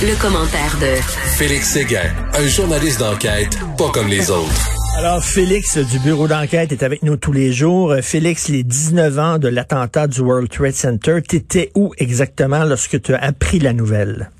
Le, commentaire de Félix Séguin, un journaliste d'enquête pas comme les autres. Alors, Félix du bureau d'enquête est avec nous tous les jours. Félix, les 19 ans de l'attentat du World Trade Center, t'étais où exactement lorsque tu as appris la nouvelle?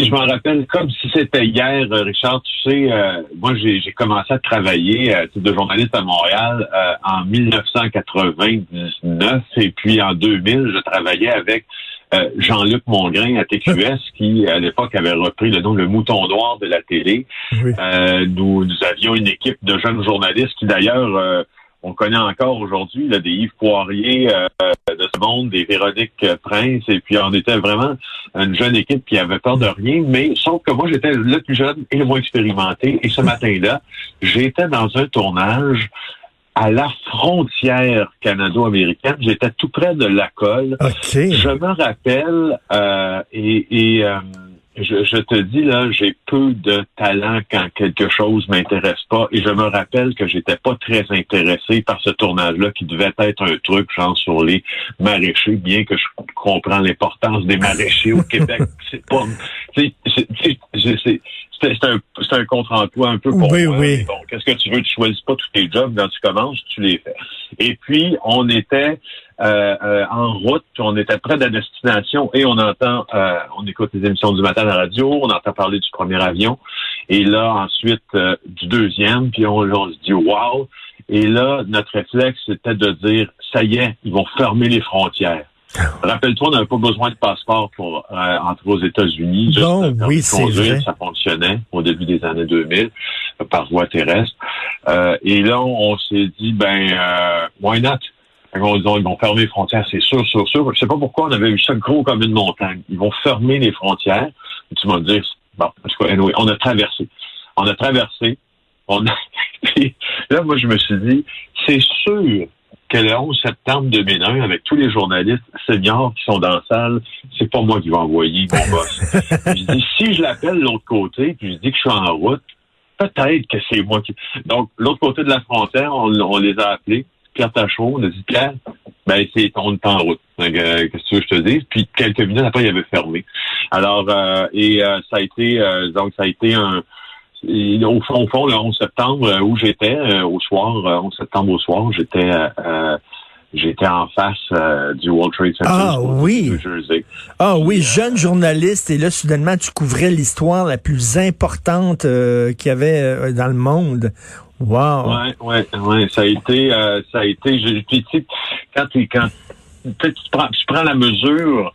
Je m'en rappelle comme si c'était hier, euh, Richard. Tu sais, euh, moi, j'ai commencé à travailler euh, de journaliste à Montréal euh, en 1999 et puis en 2000, je travaillais avec Jean-Luc Mongrain à TQS qui, à l'époque, avait repris le nom Le Mouton Noir de la télé. nous, nous avions une équipe de jeunes journalistes qui, d'ailleurs, on connaît encore aujourd'hui des Yves Poirier euh, de ce monde, des Véronique Prince, et puis on était vraiment une jeune équipe qui avait peur de rien, mais sauf que moi j'étais le plus jeune et le moins expérimenté, et ce matin-là, j'étais dans un tournage à la frontière canado-américaine. J'étais tout près de la colle. Je me rappelle euh, et, et euh, je, je, te dis là, j'ai peu de talent quand quelque chose m'intéresse pas. Et je me rappelle que j'étais pas très intéressé par ce tournage-là, qui devait être un truc genre sur les maraîchers, bien que je comprends l'importance des maraîchers au Québec. C'est pas, c'est un, un contre-emploi un peu pour oui, moi. Oui. Bon, qu'est-ce que tu veux? Tu choisis pas tous tes jobs quand tu commences, tu les fais. Et puis, on était en route, on était près de la destination et on entend, euh, on écoute les émissions du matin à la radio, on entend parler du premier avion et là ensuite du deuxième, puis on, on se dit wow. Et là, notre réflexe c'était de dire ça y est, ils vont fermer les frontières. Rappelle-toi, on n'avait pas besoin de passeport pour entrer aux États-Unis. Juste oui, c'est vrai. Ça fonctionnait au début des années 2000 par voie terrestre. et là, on, s'est dit, ben, why not? Ils vont fermer les frontières, c'est sûr, sûr, sûr. Je sais pas pourquoi on avait eu ça gros comme une montagne. Ils vont fermer les frontières. tu vas me dire, bon, en tout cas, on a traversé. On a traversé. On a... là, moi, je me suis dit, c'est sûr que le 11 septembre 2001, avec tous les journalistes seniors qui sont dans la salle, c'est pas moi qui vais envoyer mon boss. je dis, si je l'appelle de l'autre côté, puis je dis que je suis en route, peut-être que c'est moi qui... Donc, l'autre côté de la frontière, on les a appelés. Pierre Tachot, on a dit Pierre, ben c'est on est en route. Euh, qu'est-ce que tu veux que je te dise? Puis quelques minutes après, il avait fermé. Alors euh, et euh, ça a été donc ça a été un au fond, au fond, le 11 septembre, où j'étais, au soir, 11 septembre au soir, j'étais j'étais en face du World Trade Center. Ah oui. Ah oui, jeune journaliste et là soudainement tu couvrais l'histoire la plus importante qu'il y avait dans le monde. Wow. Ouais, ouais, ouais. Ça a été, euh, ça a été. Je, puis, tu sais, quand tu quand tu prends, tu prends la mesure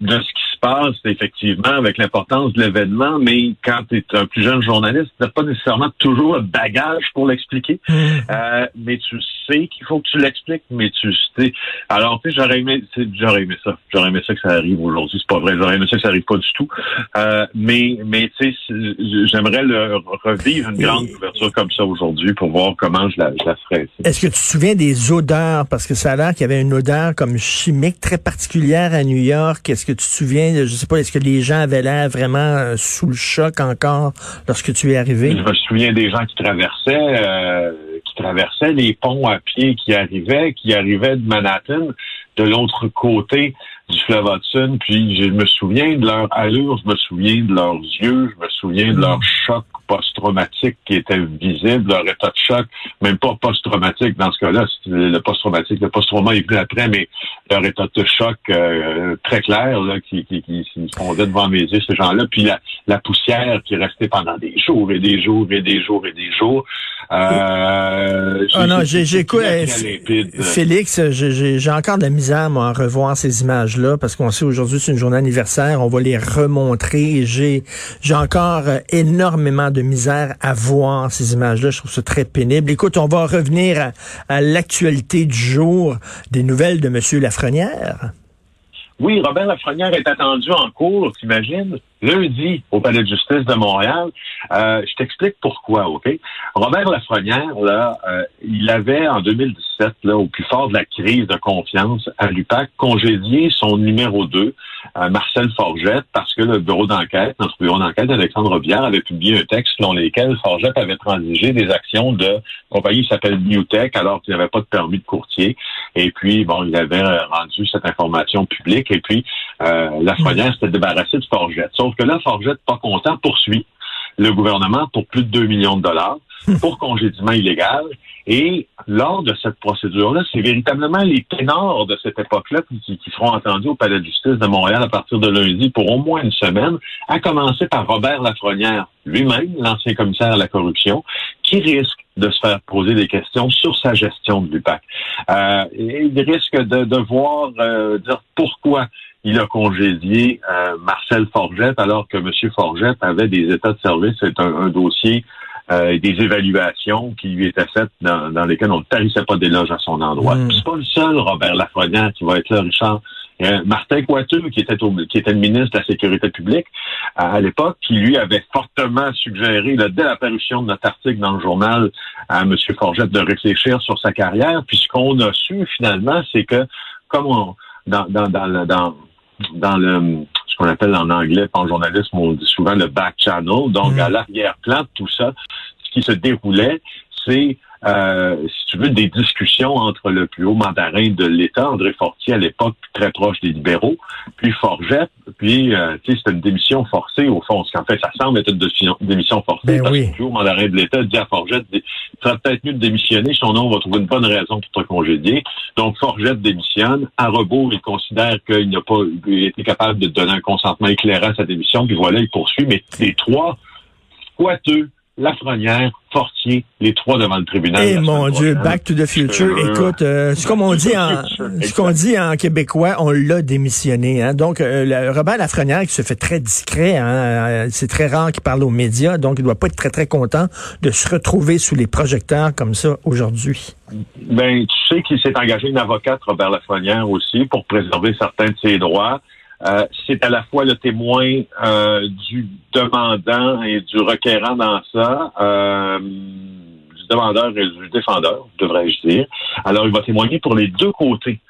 de ce qui se passe effectivement avec l'importance de l'événement, mais quand tu es un plus jeune journaliste, tu n'as pas nécessairement toujours le bagage pour l'expliquer. Mm. Euh, mais tu sais qu'il faut que tu l'expliques, mais tu sais. Alors, tu sais, j'aurais aimé, j'aurais aimé ça. J'aurais aimé ça que ça arrive aujourd'hui. C'est pas vrai. J'aurais aimé ça que ça arrive pas du tout. Euh, mais, mais tu sais, j'aimerais le revivre une grande couverture comme ça aujourd'hui pour voir comment je la, je la ferais. Est-ce que tu te souviens des odeurs? Parce que ça a l'air qu'il y avait une odeur comme chimique très particulière à New York. Est-ce que tu te souviens, je sais pas, est-ce que les gens avaient l'air vraiment euh, sous le choc encore lorsque tu es arrivé? Je me souviens des gens qui traversaient, euh, qui traversaient les ponts à pied qui arrivaient, qui arrivaient de Manhattan, de l'autre côté du fleuve Hudson, puis je me souviens de leur allure, je me souviens de leurs yeux, je me souviens de leur choc post-traumatique qui était visible, leur état de choc, même pas post-traumatique dans ce cas-là, le post-traumatique, le post-trauma est venu après, mais leur état de choc euh, très clair là, qui, qui, qui, qui fondait devant mes yeux, ces gens-là, puis la, la poussière qui restait pendant des jours et des jours et des jours et des jours. Euh, oh non, quoi, Félix, j'ai encore de la misère moi, à revoir ces images-là parce qu'on sait aujourd'hui c'est une journée anniversaire, on va les remontrer. J'ai j'ai encore euh, énormément de misère à voir ces images-là. Je trouve ça très pénible. Écoute, on va revenir à, l'actualité du jour des nouvelles de Monsieur Lafrenière. Oui, Robert Lafrenière est attendu en cours, t'imagines, lundi au Palais de justice de Montréal. Euh, je t'explique pourquoi, OK? Robert Lafrenière, là, euh, il avait en 2017, là, au plus fort de la crise de confiance à l'UPAC, congédié son numéro 2, euh, Marcel Forgette, parce que le bureau d'enquête, notre bureau d'enquête, Alexandre Bière, avait publié un texte selon lequel Forgette avait transigé des actions de compagnie qui s'appelle Newtech, alors qu'il n'avait pas de permis de courtier. Et puis, bon, il avait rendu cette information publique et puis euh, la Lafrenière s'était débarrassé de Forget. Sauf Sauf que là, Forget, pas content, poursuit le gouvernement pour plus de 2 millions de dollars pour congédiement illégal. Et lors de cette procédure-là, c'est véritablement les ténors de cette époque-là qui, seront entendus au Palais de justice de Montréal à partir de lundi pour au moins une semaine, à commencer par Robert Lafrenière lui-même, l'ancien commissaire à la corruption, qui risque de se faire poser des questions sur sa gestion de l'UPAC. Euh, il risque de devoir euh, dire pourquoi il a congédié euh, Marcel Forgette alors que M. Forgette avait des états de service. C'est un, dossier euh, des évaluations qui lui étaient faites dans, lesquelles on ne tarissait pas d'éloges à son endroit. Mm. C'est pas le seul Robert Lafrenière qui va être là, Richard. Martin Coiteux, qui était, qui était le ministre de la Sécurité publique à, l'époque, qui lui avait fortement suggéré, là, dès l'apparition de notre article dans le journal, à M. Forgette de réfléchir sur sa carrière. Puis ce qu'on a su finalement, c'est que comme on, dans, dans, dans, dans dans le ce qu'on appelle en anglais, en journalisme, on dit souvent le back channel. Donc, mm. à l'arrière-plan de tout ça, ce qui se déroulait, c'est euh, si tu veux, des discussions entre le plus haut mandarin de l'État, André Fortier, à l'époque très proche des libéraux, puis Forgette, puis euh, tu sais, c'était une démission forcée au fond. Ce qu'en fait, ça semble être une démission forcée ben parce que le plus haut mandarin de l'État dit à Forgette, il serait peut-être mieux de démissionner, sinon on va trouver une bonne raison pour te congédier. Donc Forgette démissionne. À rebours, il considère qu'il n'a pas été capable de donner un consentement éclairant à sa démission, puis voilà, il poursuit. Mais les trois, deux? Lafrenière, Fortier, les trois devant le tribunal. Eh mon Dieu, Back to the Future. Écoute, euh, c'est comme on dit en, ce qu'on dit en québécois, on l'a démissionné. Hein? Donc, euh, Robert Lafrenière qui se fait très discret, hein? Euh, c'est très rare qu'il parle aux médias, donc il doit pas être très très content de se retrouver sous les projecteurs comme ça aujourd'hui. Ben, tu sais qu'il s'est engagé une avocate, Robert Lafrenière aussi, pour préserver certains de ses droits. Euh, c'est à la fois le témoin euh, du demandant et du requérant dans ça, euh, du demandeur et du défendeur, devrais-je dire. Alors, il va témoigner pour les deux côtés.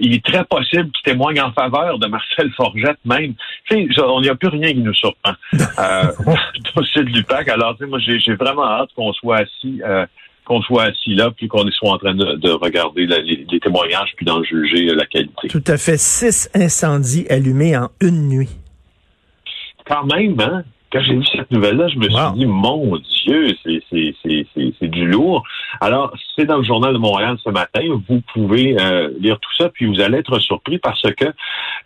il est très possible qu'il témoigne en faveur de Marcel Forgette même. Tu sais, on n'y a plus rien qui nous surprend. euh, dossier de l'UPAC. Alors, tu sais, moi, j'ai vraiment hâte qu'on soit assis qu'on soit assis là, puis qu'on soit en train de, regarder les, témoignages, puis d'en juger euh, la qualité. Tout à fait. Six incendies allumés en une nuit. Quand même, hein? Quand j'ai vu cette nouvelle-là, je me suis dit, mon Dieu, c'est du lourd. Alors, c'est dans le Journal de Montréal ce matin. Vous pouvez euh, lire tout ça, puis vous allez être surpris parce que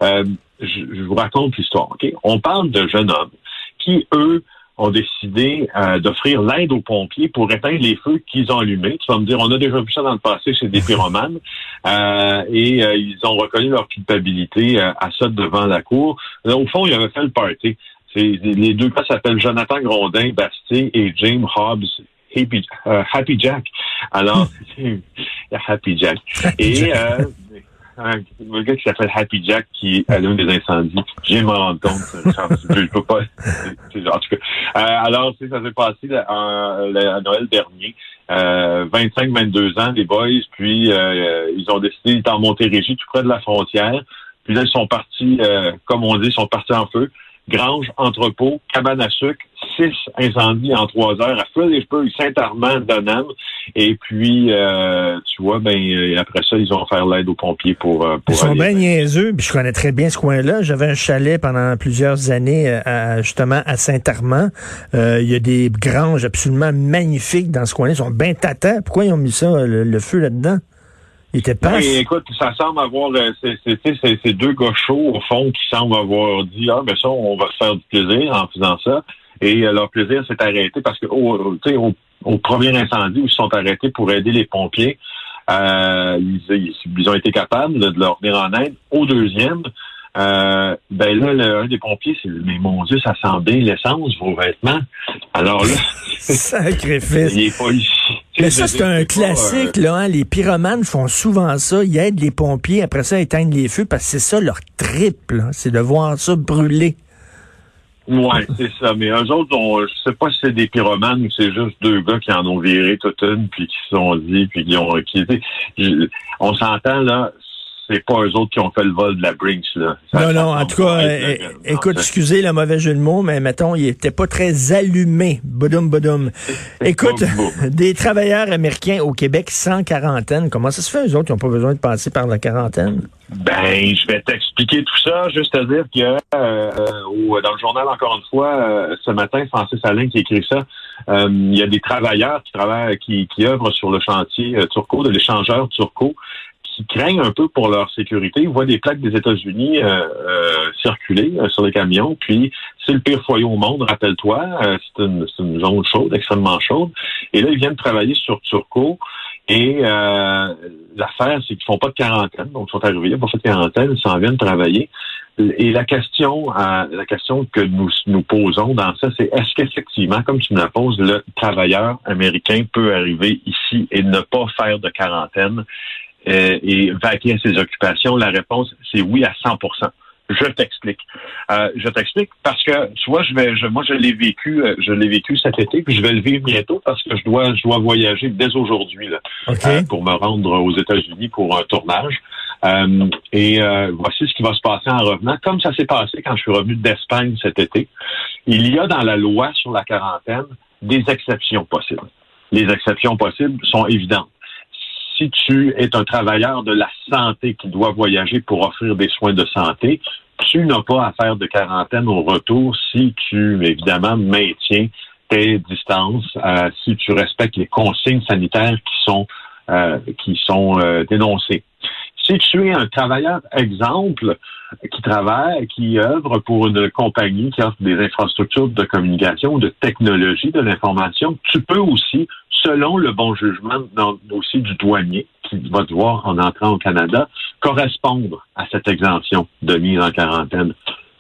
euh, je, vous raconte l'histoire. Ok? On parle de jeunes hommes qui, eux, ont décidé euh, d'offrir l'aide aux pompiers pour éteindre les feux qu'ils ont allumés. Tu vas me dire, on a déjà vu ça dans le passé chez des pyromanes. Euh, et euh, ils ont reconnu leur culpabilité à ça devant la cour. au fond, ils avaient fait le party. Les deux gars s'appellent Jonathan Grondin Bastien et James Hobbs Happy, Happy Jack. Alors, Happy Jack. et un, gars qui s'appelle Happy Jack qui allume des incendies. Je viens de me rendre compte. je, peux pas. En tout cas. Euh, alors, ça s'est passé à Noël dernier. Euh, 25-22 ans, les boys, puis euh, ils ont décidé, étaient en Montérégie, tout près de la frontière. Puis là, ils sont partis, euh, comme on dit, ils sont partis en feu grange, entrepôt, cabane à sucre, six incendies en trois heures à cheveux, Saint-Armand, Donham. Et puis, euh, tu vois, ben euh, après ça, ils ont fait l'aide aux pompiers pour, euh, pour Ils sont bien niaiseux, puis je connais très bien ce coin-là. J'avais un chalet pendant plusieurs années à, justement à Saint-Armand. il y a des granges absolument magnifiques dans ce coin-là. Ils sont bien tatants. Pourquoi ils ont mis ça, le feu là-dedans? Il était pas. écoute, ça semble avoir euh, ces deux gars chauds au fond qui semblent avoir dit ah ben ça on va se faire du plaisir en faisant ça et euh, leur plaisir s'est arrêté parce que au, au, au, premier incendie où ils sont arrêtés pour aider les pompiers, euh, ils, ils, ont été capables de leur venir en aide. Au deuxième, euh, ben là, le, un des pompiers, c'est mais mon Dieu, ça sent bien l'essence, vos vêtements. Alors là, sacrifice. il est pas ici. Mais ça, c'est un classique, là. Hein. Les pyromanes font souvent ça. Ils aident les pompiers, après ça, à éteindre les feux, parce que c'est ça leur triple. C'est de voir ça brûler. Ouais, c'est ça. Mais eux autres, on, je sais pas si c'est des pyromanes ou c'est juste deux gars qui en ont viré toute une, puis qui se sont dit, puis qui ont... Qui, on s'entend, là, c'est pas eux autres qui ont fait le vol de la Brinks. Là. non, non, en tout cas, euh, écoute, excusez le mauvais jeu de mots, mais mettons, il était pas très allumé. Bodoum, bodoum. Écoute, des travailleurs américains au Québec sans quarantaine, comment ça se fait, eux autres, qui n'ont pas besoin de passer par la quarantaine? Ben, je vais t'expliquer tout ça, juste à dire que euh, euh dans le journal, encore une fois, euh, ce matin, Francis Alain qui écrit ça, il y a des travailleurs qui travaillent, qui, qui œuvrent sur le chantier Turco, de l'échangeur Turco, qui craignent un peu pour leur sécurité. Ils voient des plaques des États-Unis circuler sur les camions, puis c'est le pire foyer au monde, rappelle-toi, c'est une, une zone chaude, extrêmement chaude. Et là, ils viennent travailler sur Turco. Et euh, l'affaire, c'est qu'ils font pas de quarantaine. Donc, ils sont arrivés, ils n'ont pas fait de quarantaine, ils s'en viennent travailler. Et la question, euh, la question que nous nous posons dans ça, c'est est-ce qu'effectivement, comme tu me la poses, le travailleur américain peut arriver ici et ne pas faire de quarantaine? Euh, et vaquer à ses occupations? La réponse, c'est oui à 100% je t'explique. Euh, je t'explique parce que tu vois, je vais, je, moi je l'ai vécu, euh, je l'ai vécu cet été, puis je vais le vivre bientôt parce que je dois, je dois voyager dès aujourd'hui là, euh, pour me rendre aux États-Unis pour un tournage. et voici ce qui va se passer en revenant, comme ça s'est passé quand je suis revenu d'Espagne cet été. Il y a dans la loi sur la quarantaine des exceptions possibles. Les exceptions possibles sont évidentes si tu es un travailleur de la santé qui doit voyager pour offrir des soins de santé, tu n'as pas à faire de quarantaine au retour si tu, évidemment, maintiens tes distances, euh, si tu respectes les consignes sanitaires qui sont euh, qui sont euh, dénoncées. Si tu es un travailleur exemple qui travaille, qui œuvre pour une compagnie qui offre des infrastructures de communication, de technologie de l'information, tu peux aussi selon le bon jugement aussi du douanier qui va devoir, en entrant au Canada, correspondre à cette exemption de mise en quarantaine.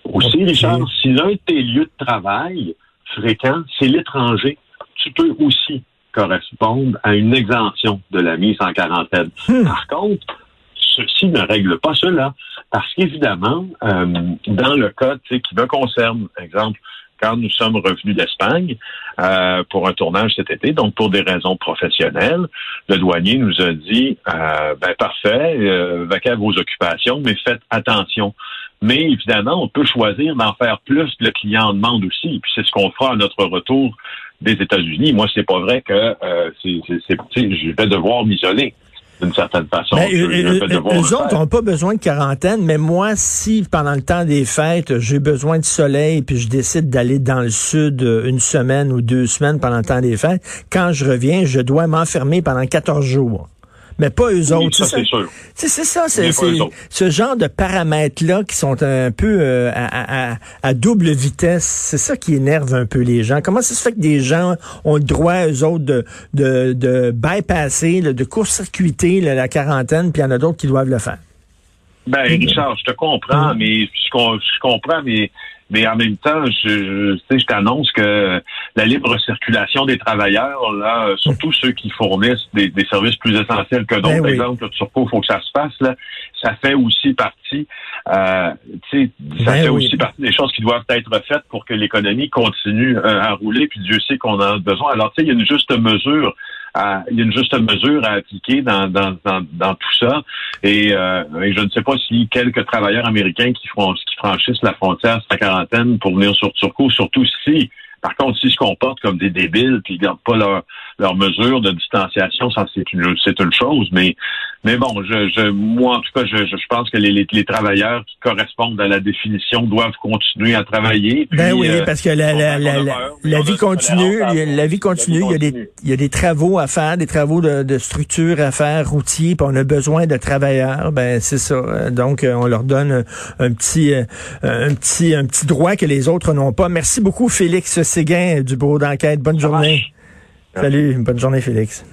Aussi, Richard, si l'un de tes lieux de travail fréquents, c'est l'étranger, tu peux aussi correspondre à une exemption de la mise en quarantaine. Hmm. Par contre, ceci ne règle pas cela, parce qu'évidemment, euh, dans le cas qui me concerne, exemple, quand nous sommes revenus d'Espagne euh, pour un tournage cet été, donc pour des raisons professionnelles, le douanier nous a dit euh, ben parfait, euh, à vos occupations, mais faites attention. Mais évidemment, on peut choisir d'en faire plus le client en demande aussi. Puis c'est ce qu'on fera à notre retour des États-Unis. Moi, c'est pas vrai que euh, c'est, je vais devoir m'isoler d'une certaine façon. Ben, eux, autres n'ont pas besoin de quarantaine, mais moi, si pendant le temps des fêtes, j'ai besoin de soleil, puis je décide d'aller dans le sud euh, une semaine ou deux semaines pendant le temps des fêtes, quand je reviens, je dois m'enfermer pendant 14 jours mais pas eux autres. C'est ça, c'est ce genre de paramètres-là qui sont un peu euh, à, double vitesse. C'est ça qui énerve un peu les gens. Comment ça se fait que des gens ont le droit, eux autres, de, de, de bypasser, de court-circuiter la quarantaine, puis il y en a d'autres qui doivent le faire? Ben, Richard, je te comprends, mm. mais je comprends, mais mais en même temps, je, je, je t'annonce que la libre circulation des travailleurs, là, surtout ceux qui fournissent des, services plus essentiels que d'autres, ben par exemple, quoi il faut que ça se passe, là, ça fait aussi partie, euh, ça ben fait aussi partie des choses qui doivent être faites pour que l'économie continue euh, à rouler, puis Dieu sait qu'on en a besoin. Alors, tu sais, il y a une juste mesure il y a une juste mesure à appliquer dans, dans, dans, tout ça. Et, euh, et, je ne sais pas si quelques travailleurs américains qui, qui franchissent la frontière sa quarantaine pour venir sur Turco, surtout si par contre, s'ils se comportent comme des débiles puis ils gardent pas leurs leur mesures de distanciation, ça c'est une c'est une chose. Mais mais bon, je, je moi en tout cas, je, je pense que les, les, travailleurs qui correspondent à la définition doivent continuer à travailler. ben oui, euh, parce que la, la, la, la vie continue, la vie continue. Il y a des il y a des travaux à faire, des travaux de, de structure à faire, routiers, puis on a besoin de travailleurs. Ben c'est ça. Donc on leur donne un petit un petit un petit droit que les autres n'ont pas. Merci beaucoup, Félix Séguin du bureau d'enquête. Bonne journée. Salut, bonne journée Félix.